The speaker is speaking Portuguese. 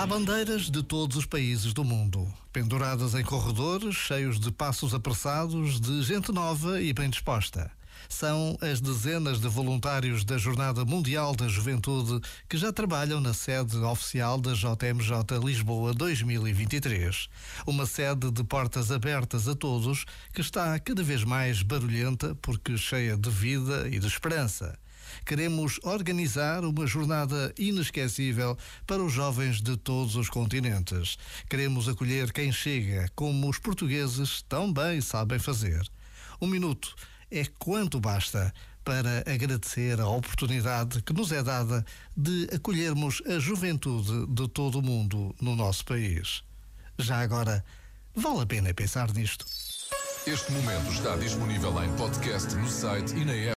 Há bandeiras de todos os países do mundo, penduradas em corredores cheios de passos apressados de gente nova e bem disposta. São as dezenas de voluntários da Jornada Mundial da Juventude que já trabalham na sede oficial da JMJ Lisboa 2023. Uma sede de portas abertas a todos que está cada vez mais barulhenta porque cheia de vida e de esperança queremos organizar uma jornada inesquecível para os jovens de todos os continentes. Queremos acolher quem chega, como os portugueses tão bem sabem fazer. Um minuto é quanto basta para agradecer a oportunidade que nos é dada de acolhermos a juventude de todo o mundo no nosso país. Já agora, vale a pena pensar nisto. Este momento está disponível em podcast no site e na app.